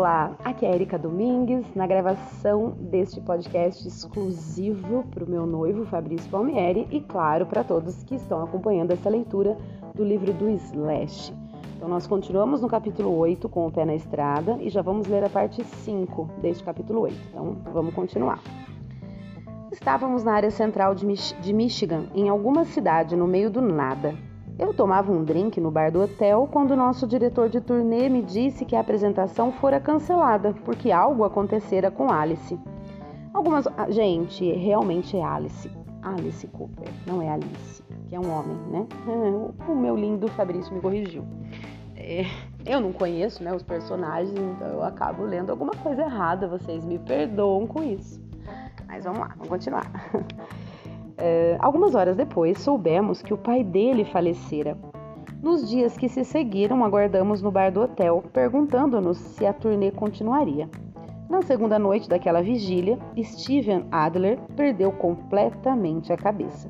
Olá, aqui é Erika Domingues na gravação deste podcast exclusivo para o meu noivo Fabrício Palmieri e, claro, para todos que estão acompanhando essa leitura do livro do Slash. Então, nós continuamos no capítulo 8 com o pé na estrada e já vamos ler a parte 5 deste capítulo 8. Então, vamos continuar. Estávamos na área central de, Mich de Michigan, em alguma cidade no meio do nada. Eu tomava um drink no bar do hotel quando nosso diretor de turnê me disse que a apresentação fora cancelada porque algo acontecera com Alice. Algumas. Ah, gente, realmente é Alice. Alice Cooper, não é Alice, que é um homem, né? O meu lindo Fabrício me corrigiu. É, eu não conheço né, os personagens, então eu acabo lendo alguma coisa errada, vocês me perdoam com isso. Mas vamos lá, vamos continuar. É, algumas horas depois, soubemos que o pai dele falecera. Nos dias que se seguiram, aguardamos no bar do hotel, perguntando-nos se a turnê continuaria. Na segunda noite daquela vigília, Steven Adler perdeu completamente a cabeça.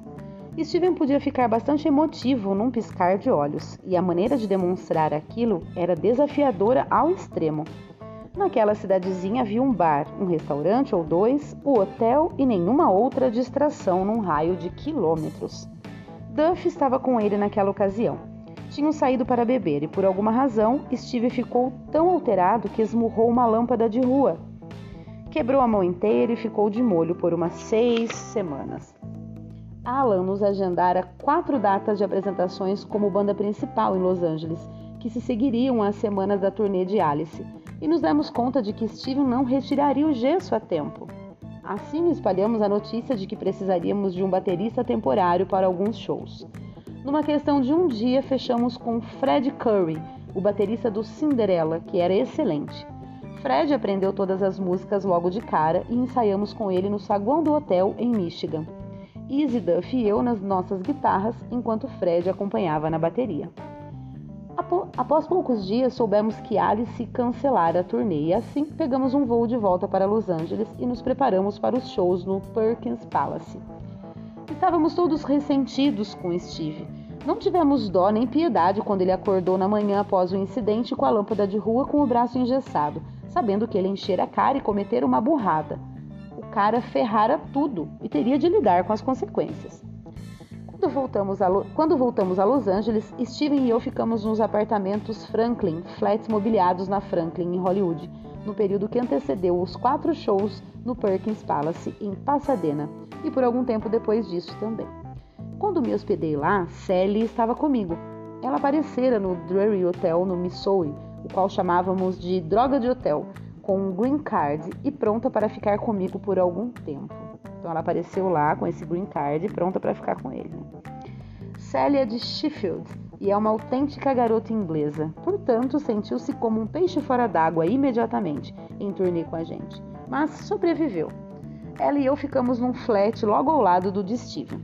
Steven podia ficar bastante emotivo num piscar de olhos, e a maneira de demonstrar aquilo era desafiadora ao extremo. Naquela cidadezinha havia um bar, um restaurante ou dois, o hotel e nenhuma outra distração num raio de quilômetros. Duff estava com ele naquela ocasião. Tinham saído para beber e, por alguma razão, Steve ficou tão alterado que esmurrou uma lâmpada de rua. Quebrou a mão inteira e ficou de molho por umas seis semanas. Alan nos agendara quatro datas de apresentações como banda principal em Los Angeles, que se seguiriam às semanas da turnê de Alice e nos demos conta de que Steven não retiraria o gesso a tempo. Assim espalhamos a notícia de que precisaríamos de um baterista temporário para alguns shows. Numa questão de um dia, fechamos com Fred Curry, o baterista do Cinderella, que era excelente. Fred aprendeu todas as músicas logo de cara e ensaiamos com ele no saguão do hotel em Michigan. Easy Duff e eu nas nossas guitarras, enquanto Fred acompanhava na bateria. Após poucos dias, soubemos que Alice cancelara a turnê e assim pegamos um voo de volta para Los Angeles e nos preparamos para os shows no Perkins Palace. Estávamos todos ressentidos com Steve. Não tivemos dó nem piedade quando ele acordou na manhã após o incidente com a lâmpada de rua com o braço engessado, sabendo que ele enchera a cara e cometer uma burrada. O cara ferrara tudo e teria de lidar com as consequências. Quando voltamos, a, quando voltamos a Los Angeles, Steven e eu ficamos nos apartamentos Franklin, flats mobiliados na Franklin, em Hollywood, no período que antecedeu os quatro shows no Perkins Palace, em Pasadena, e por algum tempo depois disso também. Quando me hospedei lá, Sally estava comigo. Ela aparecera no Drury Hotel, no Missouri, o qual chamávamos de droga de hotel, com um green card e pronta para ficar comigo por algum tempo. Então ela apareceu lá com esse green card pronta para ficar com ele. Célia de Sheffield e é uma autêntica garota inglesa. Portanto, sentiu-se como um peixe fora d'água imediatamente em turnê com a gente, mas sobreviveu. Ela e eu ficamos num flat logo ao lado do de Steven.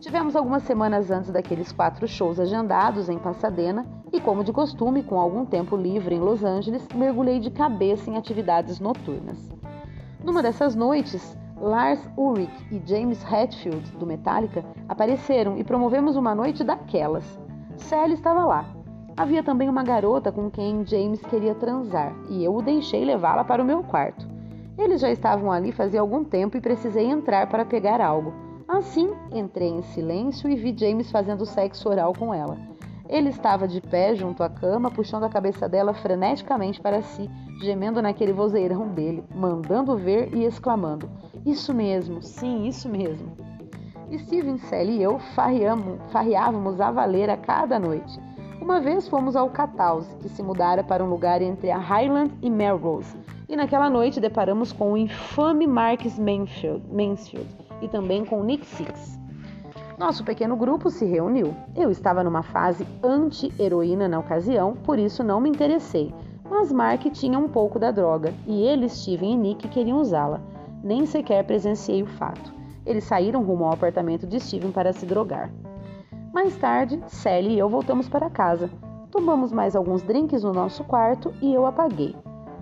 Tivemos algumas semanas antes daqueles quatro shows agendados em Pasadena e, como de costume, com algum tempo livre em Los Angeles, mergulhei de cabeça em atividades noturnas. Numa dessas noites, Lars Ulrich e James Hetfield, do Metallica, apareceram e promovemos uma noite daquelas. Sally estava lá. Havia também uma garota com quem James queria transar e eu o deixei levá-la para o meu quarto. Eles já estavam ali fazia algum tempo e precisei entrar para pegar algo. Assim, entrei em silêncio e vi James fazendo sexo oral com ela. Ele estava de pé junto à cama, puxando a cabeça dela freneticamente para si, gemendo naquele vozeirão dele, mandando ver e exclamando: isso mesmo, sim, isso mesmo. Steven, Sally e eu farreávamos a valer a cada noite. Uma vez fomos ao Cathouse, que se mudara para um lugar entre a Highland e Melrose, e naquela noite deparamos com o infame Marcus Mansfield, Mansfield e também com Nick Six. Nosso pequeno grupo se reuniu. Eu estava numa fase anti-heroína na ocasião, por isso não me interessei, mas Mark tinha um pouco da droga e ele, Steven e Nick queriam usá-la nem sequer presenciei o fato. Eles saíram rumo ao apartamento de Steven para se drogar. Mais tarde, Sally e eu voltamos para casa. Tomamos mais alguns drinks no nosso quarto e eu apaguei.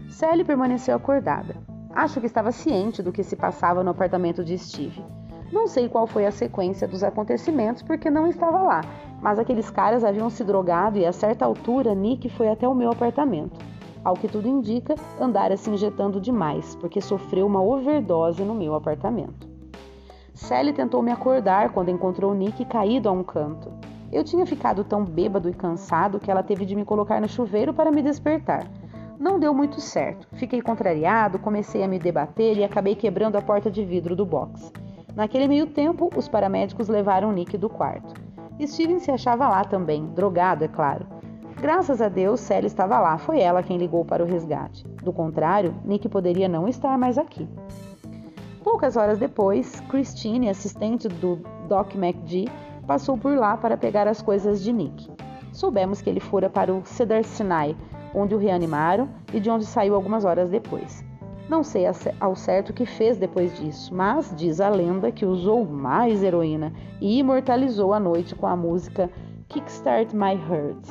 Sally permaneceu acordada. Acho que estava ciente do que se passava no apartamento de Steve. Não sei qual foi a sequência dos acontecimentos porque não estava lá, mas aqueles caras haviam se drogado e a certa altura Nick foi até o meu apartamento. ao que tudo indica, andara se injetando demais, porque sofreu uma overdose no meu apartamento. Sally tentou me acordar quando encontrou Nick caído a um canto. Eu tinha ficado tão bêbado e cansado que ela teve de me colocar no chuveiro para me despertar. Não deu muito certo. Fiquei contrariado, comecei a me debater e acabei quebrando a porta de vidro do box. Naquele meio tempo, os paramédicos levaram Nick do quarto. Steven se achava lá também, drogado, é claro. Graças a Deus, Sally estava lá, foi ela quem ligou para o resgate. Do contrário, Nick poderia não estar mais aqui. Poucas horas depois, Christine, assistente do Doc McGee, passou por lá para pegar as coisas de Nick. Soubemos que ele fora para o Cedar Sinai, onde o reanimaram e de onde saiu algumas horas depois. Não sei ao certo o que fez depois disso, mas diz a lenda que usou mais heroína e imortalizou a noite com a música Kickstart My Heart.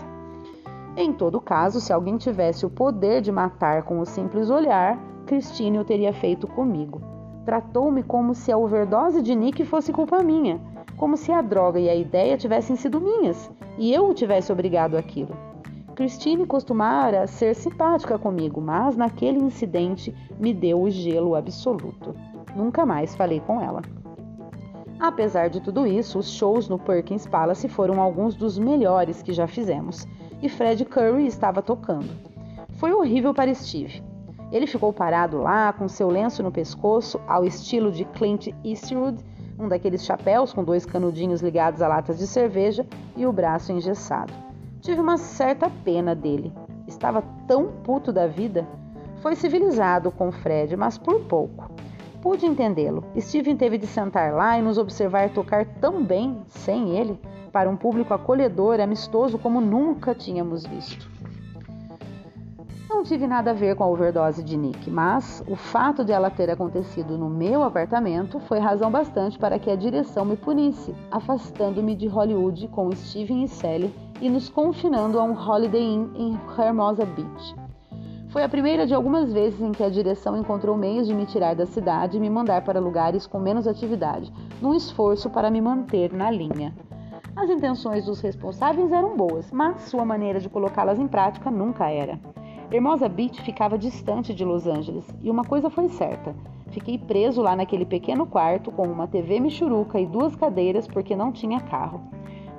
Em todo caso, se alguém tivesse o poder de matar com o simples olhar, Christine o teria feito comigo. Tratou-me como se a overdose de Nick fosse culpa minha, como se a droga e a ideia tivessem sido minhas e eu o tivesse obrigado àquilo. Christine costumara ser simpática comigo, mas naquele incidente me deu o gelo absoluto. Nunca mais falei com ela. Apesar de tudo isso, os shows no Perkins Palace foram alguns dos melhores que já fizemos, e Fred Curry estava tocando. Foi horrível para Steve. Ele ficou parado lá, com seu lenço no pescoço, ao estilo de Clint Eastwood, um daqueles chapéus com dois canudinhos ligados a latas de cerveja e o braço engessado. Tive uma certa pena dele. Estava tão puto da vida. Foi civilizado com Fred, mas por pouco. Pude entendê-lo. Steven teve de sentar lá e nos observar tocar tão bem sem ele, para um público acolhedor e amistoso como nunca tínhamos visto. Não tive nada a ver com a overdose de Nick, mas o fato de ela ter acontecido no meu apartamento foi razão bastante para que a direção me punisse, afastando-me de Hollywood com Steven e Sally e nos confinando a um Holiday Inn em Hermosa Beach. Foi a primeira de algumas vezes em que a direção encontrou meios de me tirar da cidade e me mandar para lugares com menos atividade, num esforço para me manter na linha. As intenções dos responsáveis eram boas, mas sua maneira de colocá-las em prática nunca era. Hermosa Beach ficava distante de Los Angeles e uma coisa foi certa: fiquei preso lá naquele pequeno quarto com uma TV michuruca e duas cadeiras porque não tinha carro.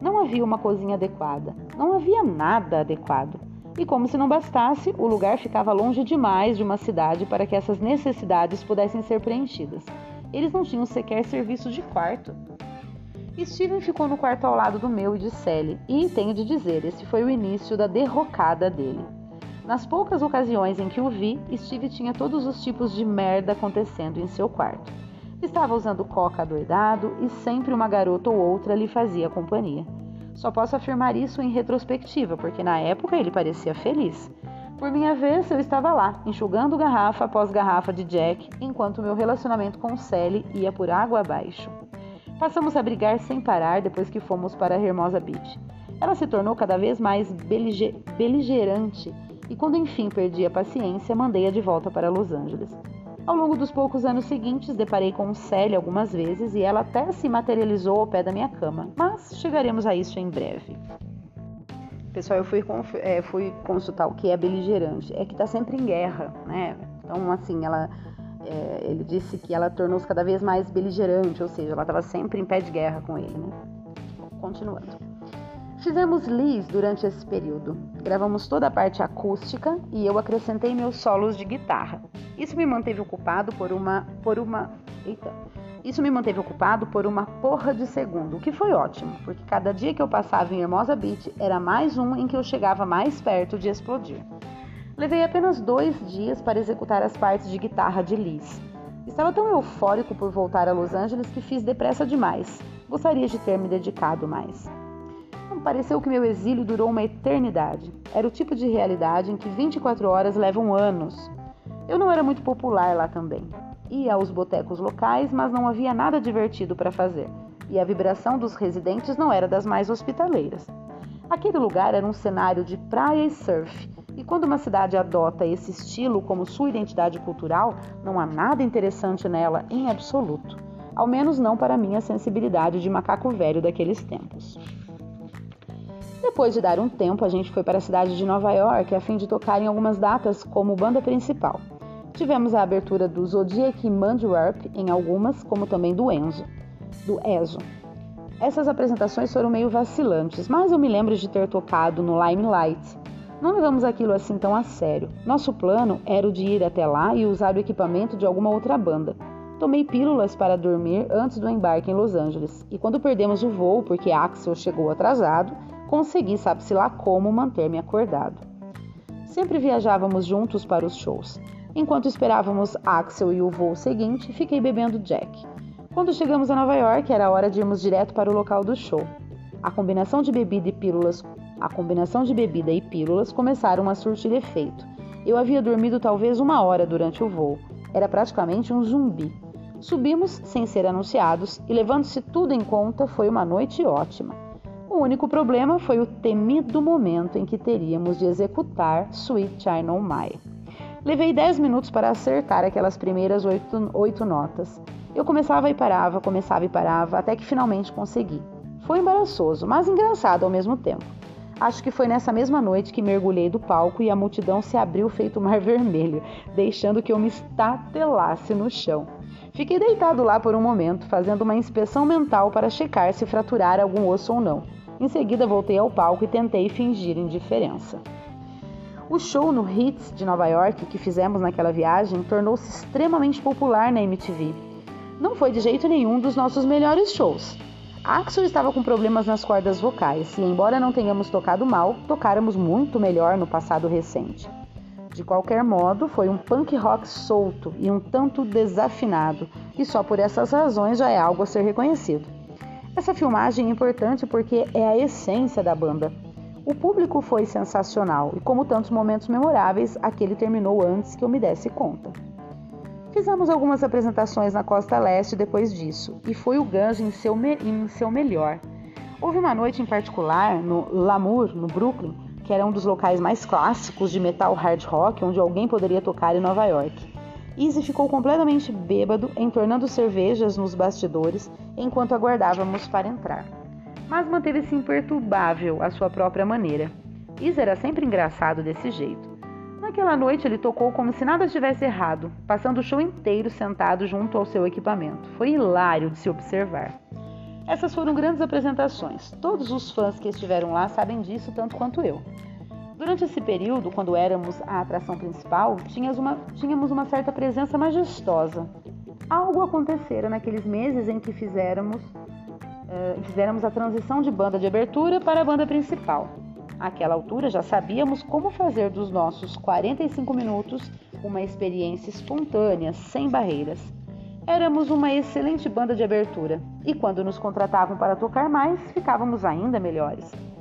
Não havia uma cozinha adequada, não havia nada adequado. E como se não bastasse, o lugar ficava longe demais de uma cidade para que essas necessidades pudessem ser preenchidas. Eles não tinham sequer serviço de quarto. Steven ficou no quarto ao lado do meu e de Sally, e tenho de dizer, esse foi o início da derrocada dele. Nas poucas ocasiões em que o vi, Steve tinha todos os tipos de merda acontecendo em seu quarto. Estava usando coca doidado e sempre uma garota ou outra lhe fazia companhia. Só posso afirmar isso em retrospectiva, porque na época ele parecia feliz. Por minha vez, eu estava lá, enxugando garrafa após garrafa de Jack, enquanto meu relacionamento com Sally ia por água abaixo. Passamos a brigar sem parar depois que fomos para Hermosa Beach. Ela se tornou cada vez mais beligerante e quando enfim perdi a paciência, mandei-a de volta para Los Angeles. Ao longo dos poucos anos seguintes, deparei com Sally algumas vezes e ela até se materializou ao pé da minha cama, mas chegaremos a isso em breve. Pessoal, eu fui, é, fui consultar o que é beligerante. É que está sempre em guerra, né? Então, assim, ela, é, ele disse que ela tornou-se cada vez mais beligerante, ou seja, ela estava sempre em pé de guerra com ele, né? Continuando. Fizemos Liz durante esse período. Gravamos toda a parte acústica e eu acrescentei meus solos de guitarra. Isso me manteve ocupado por uma por uma eita. Isso me manteve ocupado por uma porra de segundo, o que foi ótimo, porque cada dia que eu passava em Hermosa Beach era mais um em que eu chegava mais perto de explodir. Levei apenas dois dias para executar as partes de guitarra de Liz. Estava tão eufórico por voltar a Los Angeles que fiz depressa demais. Gostaria de ter me dedicado mais. Pareceu que meu exílio durou uma eternidade. Era o tipo de realidade em que 24 horas levam anos. Eu não era muito popular lá também. Ia aos botecos locais, mas não havia nada divertido para fazer. E a vibração dos residentes não era das mais hospitaleiras. Aquele lugar era um cenário de praia e surf, e quando uma cidade adota esse estilo como sua identidade cultural, não há nada interessante nela em absoluto. Ao menos não para minha sensibilidade de macaco velho daqueles tempos. Depois de dar um tempo, a gente foi para a cidade de Nova York a fim de tocar em algumas datas como banda principal. Tivemos a abertura do Zodiac Mandiwarp em algumas, como também do Enzo, do Ezo. Essas apresentações foram meio vacilantes, mas eu me lembro de ter tocado no Limelight. Não levamos aquilo assim tão a sério. Nosso plano era o de ir até lá e usar o equipamento de alguma outra banda. Tomei pílulas para dormir antes do embarque em Los Angeles, e quando perdemos o voo porque Axel chegou atrasado, consegui, sabe-se lá como, manter-me acordado. Sempre viajávamos juntos para os shows. Enquanto esperávamos Axel e o voo seguinte, fiquei bebendo Jack. Quando chegamos a Nova York, era hora de irmos direto para o local do show. A combinação de bebida e pílulas, a combinação de bebida e pílulas começaram a surtir efeito. Eu havia dormido talvez uma hora durante o voo. Era praticamente um zumbi. Subimos sem ser anunciados e, levando-se tudo em conta, foi uma noite ótima. O único problema foi o temido momento em que teríamos de executar Sweet Child On. Levei 10 minutos para acertar aquelas primeiras oito, oito notas. Eu começava e parava, começava e parava, até que finalmente consegui. Foi embaraçoso, mas engraçado ao mesmo tempo. Acho que foi nessa mesma noite que mergulhei do palco e a multidão se abriu feito mar vermelho, deixando que eu me estatelasse no chão. Fiquei deitado lá por um momento, fazendo uma inspeção mental para checar se fraturar algum osso ou não. Em seguida, voltei ao palco e tentei fingir indiferença. O show no Hits de Nova York que fizemos naquela viagem tornou-se extremamente popular na MTV. Não foi de jeito nenhum dos nossos melhores shows. Axel estava com problemas nas cordas vocais e, embora não tenhamos tocado mal, tocáramos muito melhor no passado recente. De qualquer modo, foi um punk rock solto e um tanto desafinado, e só por essas razões já é algo a ser reconhecido. Essa filmagem é importante porque é a essência da banda. O público foi sensacional e, como tantos momentos memoráveis, aquele terminou antes que eu me desse conta. Fizemos algumas apresentações na costa leste depois disso, e foi o Guns em seu, em seu melhor. Houve uma noite em particular no Lamour, no Brooklyn, que era um dos locais mais clássicos de metal hard rock onde alguém poderia tocar em Nova York. Easy ficou completamente bêbado, entornando cervejas nos bastidores enquanto aguardávamos para entrar mas manteve-se imperturbável à sua própria maneira. Isso era sempre engraçado desse jeito. Naquela noite ele tocou como se nada tivesse errado, passando o show inteiro sentado junto ao seu equipamento. Foi hilário de se observar. Essas foram grandes apresentações. Todos os fãs que estiveram lá sabem disso tanto quanto eu. Durante esse período, quando éramos a atração principal, tínhamos uma, certa presença majestosa. Algo acontecera naqueles meses em que fizéramos uh, fizéramos a transição de banda de abertura para a banda principal. Àquela altura já sabíamos como fazer dos nossos 45 minutos uma experiência espontânea, sem barreiras. Éramos uma excelente banda de abertura e quando nos contratavam para tocar mais, ficávamos ainda melhores.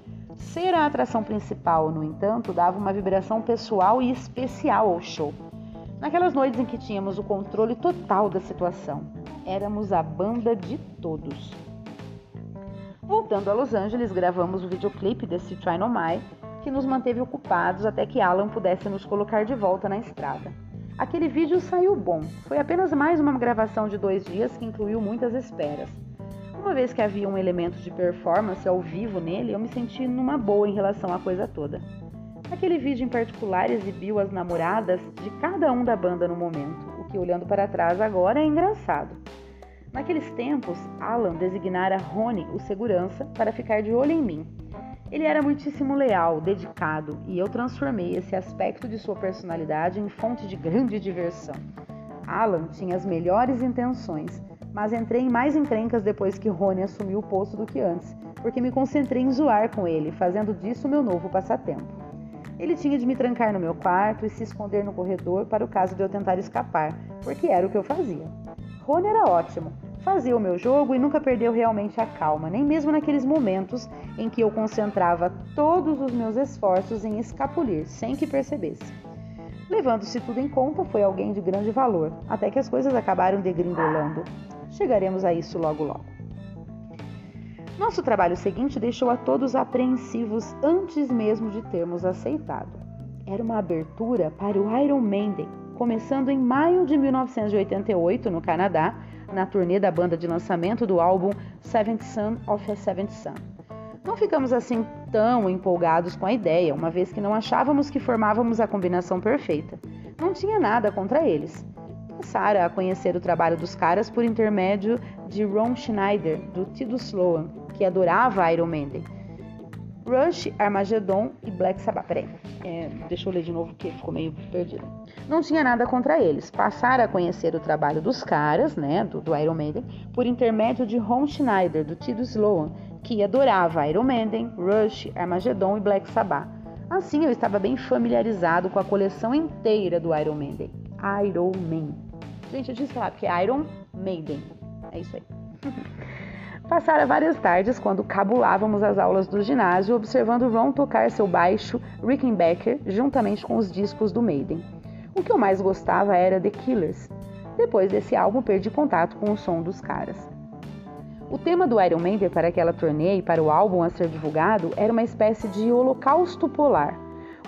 Ser a atração principal, no entanto, dava uma vibração pessoal e especial ao show. Naquelas noites em que tínhamos o controle total da situação, éramos a banda de todos. Voltando a Los Angeles, gravamos o videoclipe desse Try No My, que nos manteve ocupados até que Alan pudesse nos colocar de volta na estrada. Aquele vídeo saiu bom, foi apenas mais uma gravação de dois dias que incluiu muitas esperas. Uma vez que havia um elemento de performance ao vivo nele, eu me senti numa boa em relação à coisa toda. Aquele vídeo em particular exibiu as namoradas de cada um da banda no momento, o que olhando para trás agora é engraçado. Naqueles tempos, Alan designara Rony, o segurança, para ficar de olho em mim. Ele era muitíssimo leal, dedicado, e eu transformei esse aspecto de sua personalidade em fonte de grande diversão. Alan tinha as melhores intenções, mas entrei em mais encrencas depois que Rony assumiu o posto do que antes, porque me concentrei em zoar com ele, fazendo disso meu novo passatempo. Ele tinha de me trancar no meu quarto e se esconder no corredor para o caso de eu tentar escapar, porque era o que eu fazia. Rony era ótimo, fazia o meu jogo e nunca perdeu realmente a calma, nem mesmo naqueles momentos em que eu concentrava todos os meus esforços em escapulir, sem que percebesse. Levando-se tudo em conta, foi alguém de grande valor, até que as coisas acabaram degringolando. Chegaremos a isso logo logo. Nosso trabalho seguinte deixou a todos apreensivos antes mesmo de termos aceitado. Era uma abertura para o Iron Maiden, começando em maio de 1988 no Canadá, na turnê da banda de lançamento do álbum Seventh Son of a Seventh Son. Não ficamos assim tão empolgados com a ideia, uma vez que não achávamos que formávamos a combinação perfeita. Não tinha nada contra eles. Passara a conhecer o trabalho dos caras por intermédio de Ron Schneider, do Tido Sloan, que adorava Iron Maiden. Rush, Armageddon e Black Sabbath. Peraí, é, deixa eu ler de novo que ficou meio perdido. Não tinha nada contra eles. Passaram a conhecer o trabalho dos caras, né, do, do Iron Maiden, por intermédio de Ron Schneider, do Tido Sloan, que adorava Iron Maiden, Rush, Armageddon e Black Sabbath. Assim, eu estava bem familiarizado com a coleção inteira do Iron Maiden. Iron Man. Gente, eu disse lá, porque é Iron Maiden. É isso aí. Passara várias tardes quando cabulávamos as aulas do ginásio, observando Ron tocar seu baixo Rickenbacker juntamente com os discos do Maiden. O que eu mais gostava era The Killers. Depois desse álbum, perdi contato com o som dos caras. O tema do Iron Maiden para aquela turnê e para o álbum a ser divulgado era uma espécie de holocausto polar.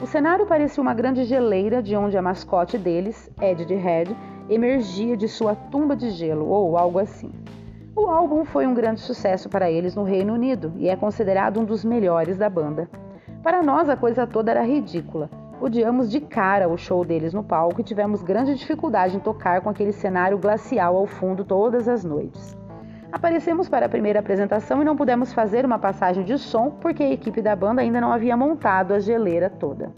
O cenário parecia uma grande geleira de onde a mascote deles, Ed de Red, emergia de sua tumba de gelo ou algo assim. O álbum foi um grande sucesso para eles no Reino Unido e é considerado um dos melhores da banda. Para nós a coisa toda era ridícula. Odiamos de cara o show deles no palco e tivemos grande dificuldade em tocar com aquele cenário glacial ao fundo todas as noites. Aparecemos para a primeira apresentação e não pudemos fazer uma passagem de som porque a equipe da banda ainda não havia montado a geleira toda.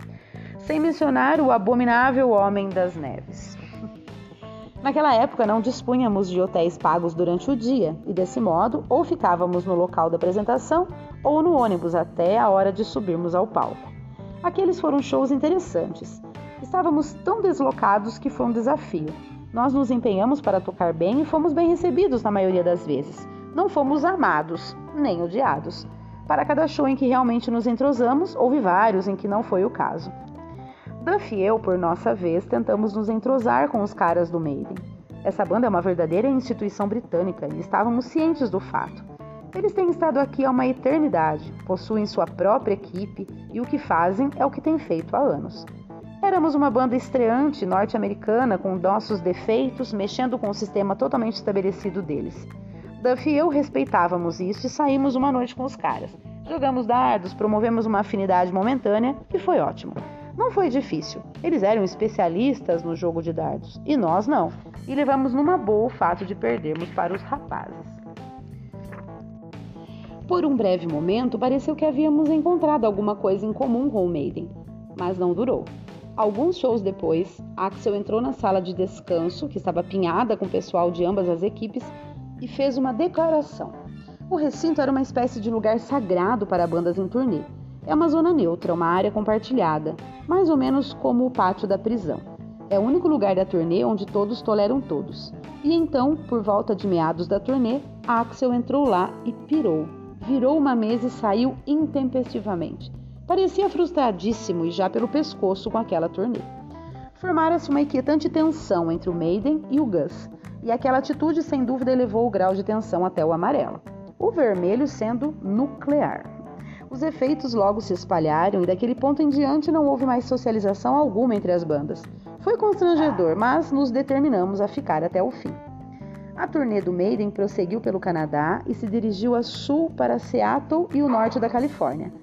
Sem mencionar o abominável Homem das Neves. Naquela época não dispunhamos de hotéis pagos durante o dia e, desse modo, ou ficávamos no local da apresentação ou no ônibus até a hora de subirmos ao palco. Aqueles foram shows interessantes. Estávamos tão deslocados que foi um desafio. Nós nos empenhamos para tocar bem e fomos bem recebidos na maioria das vezes. Não fomos amados, nem odiados. Para cada show em que realmente nos entrosamos, houve vários em que não foi o caso. Duff e eu, por nossa vez, tentamos nos entrosar com os caras do Maiden. Essa banda é uma verdadeira instituição britânica e estávamos cientes do fato. Eles têm estado aqui há uma eternidade, possuem sua própria equipe e o que fazem é o que têm feito há anos. Éramos uma banda estreante norte-americana com nossos defeitos, mexendo com o sistema totalmente estabelecido deles. Duff e eu respeitávamos isso e saímos uma noite com os caras. Jogamos dardos, promovemos uma afinidade momentânea e foi ótimo. Não foi difícil. Eles eram especialistas no jogo de dardos e nós não. E levamos numa boa o fato de perdermos para os rapazes. Por um breve momento, pareceu que havíamos encontrado alguma coisa em comum com o Maiden, mas não durou. Alguns shows depois, Axel entrou na sala de descanso, que estava apinhada com o pessoal de ambas as equipes, e fez uma declaração. O recinto era uma espécie de lugar sagrado para bandas em turnê. É uma zona neutra, uma área compartilhada, mais ou menos como o pátio da prisão. É o único lugar da turnê onde todos toleram todos. E então, por volta de meados da turnê, Axel entrou lá e pirou. Virou uma mesa e saiu intempestivamente. Parecia frustradíssimo e já pelo pescoço com aquela turnê. Formara-se uma inquietante tensão entre o Maiden e o Gus, e aquela atitude sem dúvida elevou o grau de tensão até o amarelo, o vermelho sendo nuclear. Os efeitos logo se espalharam e daquele ponto em diante não houve mais socialização alguma entre as bandas. Foi constrangedor, mas nos determinamos a ficar até o fim. A turnê do Maiden prosseguiu pelo Canadá e se dirigiu a sul para Seattle e o norte da Califórnia.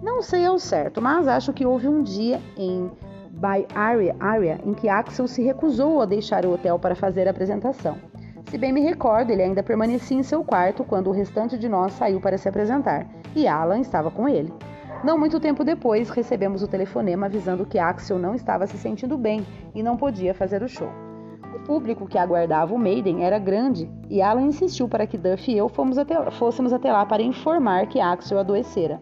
Não sei ao certo, mas acho que houve um dia em Bay Area, Area em que Axel se recusou a deixar o hotel para fazer a apresentação. Se bem me recordo, ele ainda permanecia em seu quarto quando o restante de nós saiu para se apresentar, e Alan estava com ele. Não muito tempo depois, recebemos o telefonema avisando que Axel não estava se sentindo bem e não podia fazer o show. O público que aguardava o Maiden era grande e Alan insistiu para que Duff e eu até, fôssemos até lá para informar que Axel adoecera.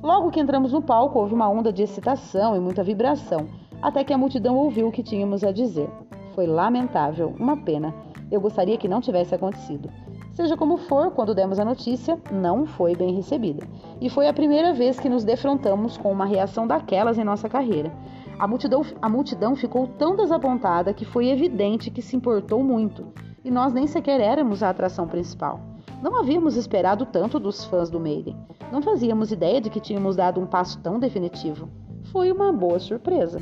Logo que entramos no palco, houve uma onda de excitação e muita vibração, até que a multidão ouviu o que tínhamos a dizer. Foi lamentável, uma pena. Eu gostaria que não tivesse acontecido. Seja como for, quando demos a notícia, não foi bem recebida. E foi a primeira vez que nos defrontamos com uma reação daquelas em nossa carreira. A multidão, a multidão ficou tão desapontada que foi evidente que se importou muito, e nós nem sequer éramos a atração principal. Não havíamos esperado tanto dos fãs do Maiden. Não fazíamos ideia de que tínhamos dado um passo tão definitivo. Foi uma boa surpresa.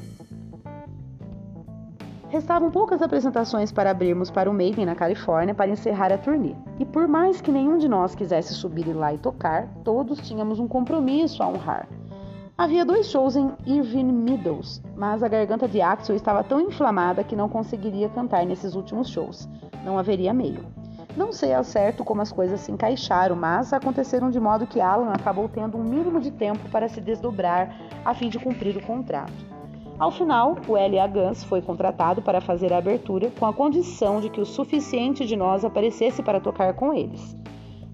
Restavam poucas apresentações para abrirmos para o Maiden na Califórnia para encerrar a turnê. E por mais que nenhum de nós quisesse subir lá e tocar, todos tínhamos um compromisso a honrar. Havia dois shows em Irvine Meadows, mas a garganta de Axel estava tão inflamada que não conseguiria cantar nesses últimos shows. Não haveria meio. Não sei ao certo como as coisas se encaixaram, mas aconteceram de modo que Alan acabou tendo um mínimo de tempo para se desdobrar a fim de cumprir o contrato. Ao final, o L.A. Guns foi contratado para fazer a abertura com a condição de que o suficiente de nós aparecesse para tocar com eles.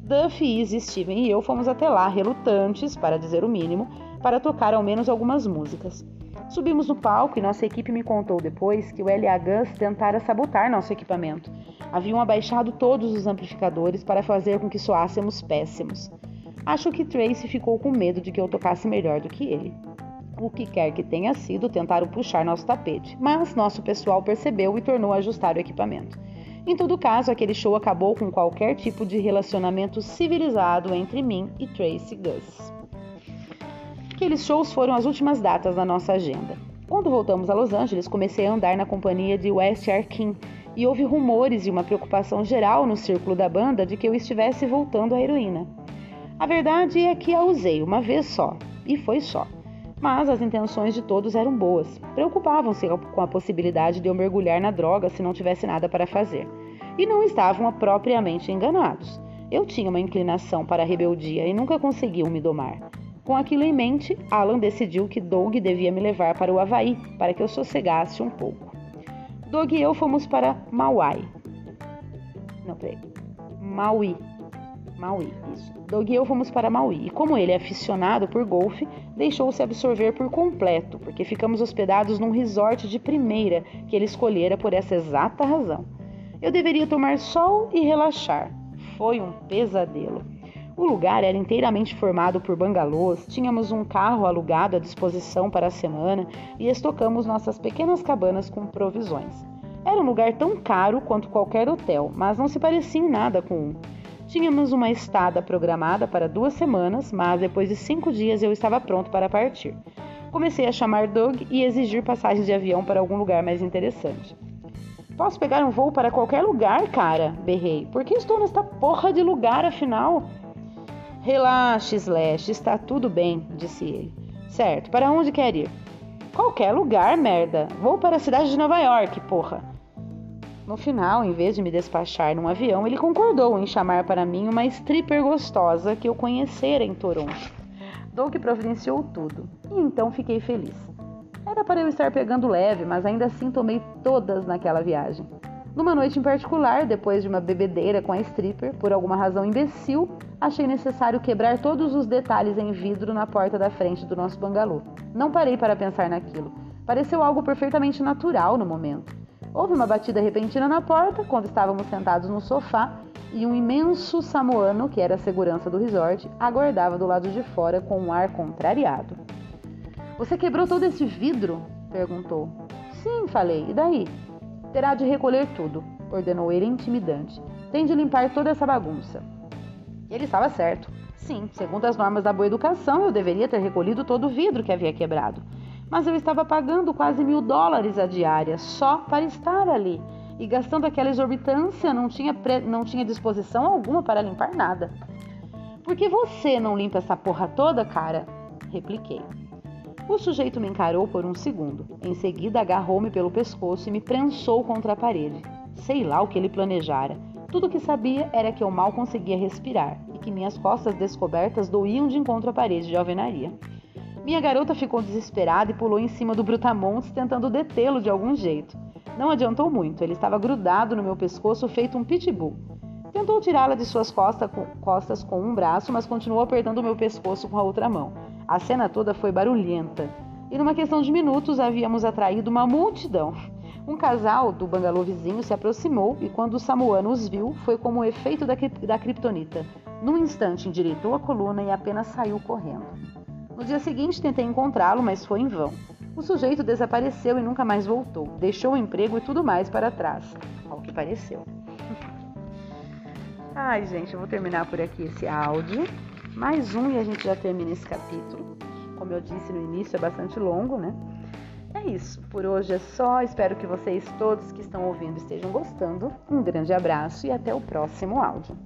Duff, Izzy, Steven e eu fomos até lá, relutantes, para dizer o mínimo, para tocar ao menos algumas músicas. Subimos no palco e nossa equipe me contou depois que o LA Guns tentara sabotar nosso equipamento. Haviam abaixado todos os amplificadores para fazer com que soássemos péssimos. Acho que Tracy ficou com medo de que eu tocasse melhor do que ele o que quer que tenha sido, tentaram puxar nosso tapete, mas nosso pessoal percebeu e tornou a ajustar o equipamento. Em todo caso, aquele show acabou com qualquer tipo de relacionamento civilizado entre mim e Tracy Gus. Aqueles shows foram as últimas datas da nossa agenda. Quando voltamos a Los Angeles, comecei a andar na companhia de West Arkin e houve rumores e uma preocupação geral no círculo da banda de que eu estivesse voltando à heroína. A verdade é que a usei uma vez só, e foi só mas as intenções de todos eram boas. Preocupavam-se com a possibilidade de eu mergulhar na droga se não tivesse nada para fazer. E não estavam propriamente enganados. Eu tinha uma inclinação para a rebeldia e nunca conseguiu me domar. Com aquilo em mente, Alan decidiu que Doug devia me levar para o Havaí para que eu sossegasse um pouco. Doug e eu fomos para Maui. Não, peraí. Maui, Maui, isso. Doug e eu fomos para Maui, e como ele é aficionado por golfe, deixou-se absorver por completo, porque ficamos hospedados num resort de primeira que ele escolhera por essa exata razão. Eu deveria tomar sol e relaxar. Foi um pesadelo. O lugar era inteiramente formado por bangalôs, tínhamos um carro alugado à disposição para a semana e estocamos nossas pequenas cabanas com provisões. Era um lugar tão caro quanto qualquer hotel, mas não se parecia em nada com um. Tínhamos uma estada programada para duas semanas, mas depois de cinco dias eu estava pronto para partir. Comecei a chamar Doug e exigir passagens de avião para algum lugar mais interessante. Posso pegar um voo para qualquer lugar, cara? Berrei. Por que estou nesta porra de lugar, afinal? Relaxe, Slash, está tudo bem, disse ele. Certo, para onde quer ir? Qualquer lugar, merda. Vou para a cidade de Nova York, porra. No final, em vez de me despachar num avião, ele concordou em chamar para mim uma stripper gostosa que eu conhecera em Toronto. Doug providenciou tudo, e então fiquei feliz. Era para eu estar pegando leve, mas ainda assim tomei todas naquela viagem. Numa noite em particular, depois de uma bebedeira com a stripper, por alguma razão imbecil, achei necessário quebrar todos os detalhes em vidro na porta da frente do nosso bangalô. Não parei para pensar naquilo. Pareceu algo perfeitamente natural no momento. Houve uma batida repentina na porta quando estávamos sentados no sofá e um imenso samoano, que era a segurança do resort, aguardava do lado de fora com um ar contrariado. Você quebrou todo esse vidro? perguntou. Sim, falei. E daí? Terá de recolher tudo, ordenou ele intimidante. Tem de limpar toda essa bagunça. Ele estava certo. Sim, segundo as normas da boa educação, eu deveria ter recolhido todo o vidro que havia quebrado mas eu estava pagando quase mil dólares a diária só para estar ali. E gastando aquela exorbitância, não tinha, pre... não tinha disposição alguma para limpar nada. Por que você não limpa essa porra toda, cara? Repliquei. O sujeito me encarou por um segundo. Em seguida, agarrou-me pelo pescoço e me prensou contra a parede. Sei lá o que ele planejara. Tudo o que sabia era que eu mal conseguia respirar e que minhas costas descobertas doíam de encontro à parede de alvenaria. Minha garota ficou desesperada e pulou em cima do Brutamontes, tentando detê-lo de algum jeito. Não adiantou muito, ele estava grudado no meu pescoço, feito um pitbull. Tentou tirá-la de suas costas com um braço, mas continuou apertando meu pescoço com a outra mão. A cena toda foi barulhenta. E numa questão de minutos havíamos atraído uma multidão. Um casal do bangalô vizinho se aproximou e quando o samuano os viu, foi como o efeito da, da kriptonita. Num instante endireitou a coluna e apenas saiu correndo. No dia seguinte tentei encontrá-lo, mas foi em vão. O sujeito desapareceu e nunca mais voltou. Deixou o emprego e tudo mais para trás, ao que pareceu. Ai, gente, eu vou terminar por aqui esse áudio. Mais um e a gente já termina esse capítulo. Como eu disse no início, é bastante longo, né? É isso, por hoje é só. Espero que vocês todos que estão ouvindo estejam gostando. Um grande abraço e até o próximo áudio.